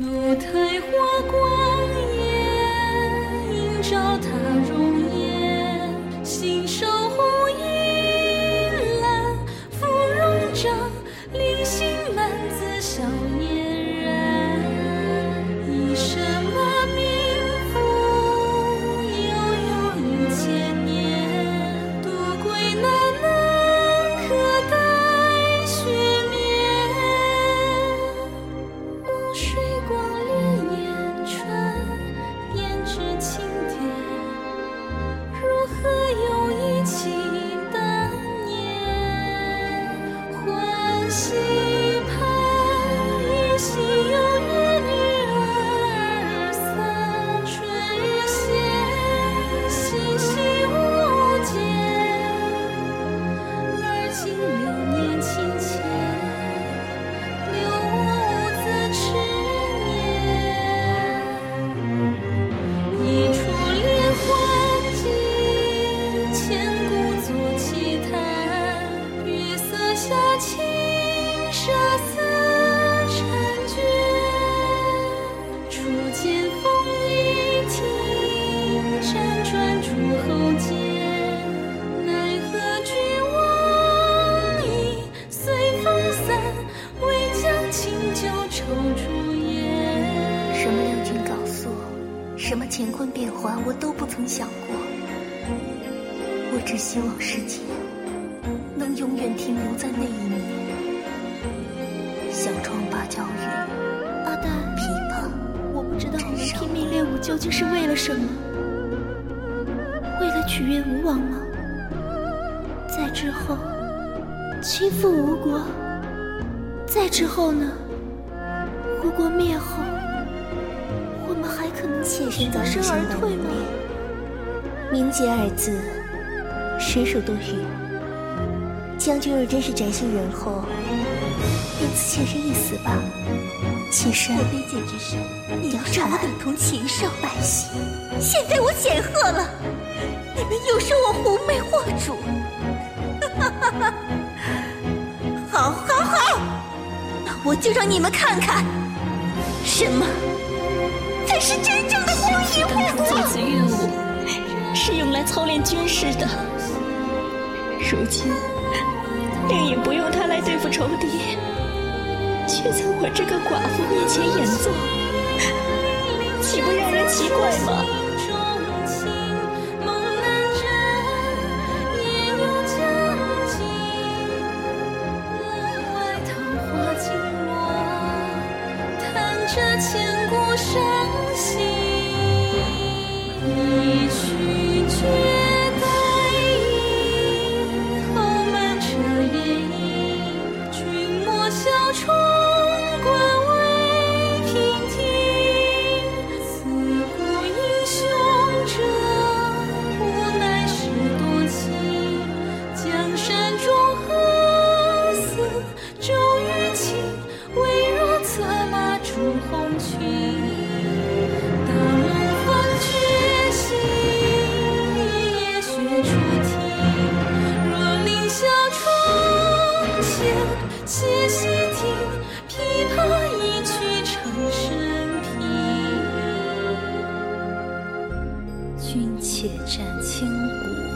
露台花光。什么六君告诉，什么乾坤变幻，我？都不曾想过。我？只希望时间能永远停留在那一年。小窗芭蕉雨，阿黛，琵琶，我？不知道我？们拼命练武究竟是为了什么？取悦吴王吗？再之后，倾覆吴国。再之后呢？吴国灭后，我们还可能妾身早已全身而退吗？名节二字，实属多余。将军若真是宅心仁厚，便赐妾身一死吧。妾身我卑贱之身，你要貂蝉让我等同禽兽。百姓，现在我显赫了，又说我狐媚惑主。哈哈哈好，好，好，那我就让你们看看，什么才是真正的荒淫当初误国。做此乐舞是用来操练军事的，如今令尹不用它来对付仇敌，却在我这个寡妇面前演奏，岂不让人奇怪吗？这千古伤心。一曲绝且占千古，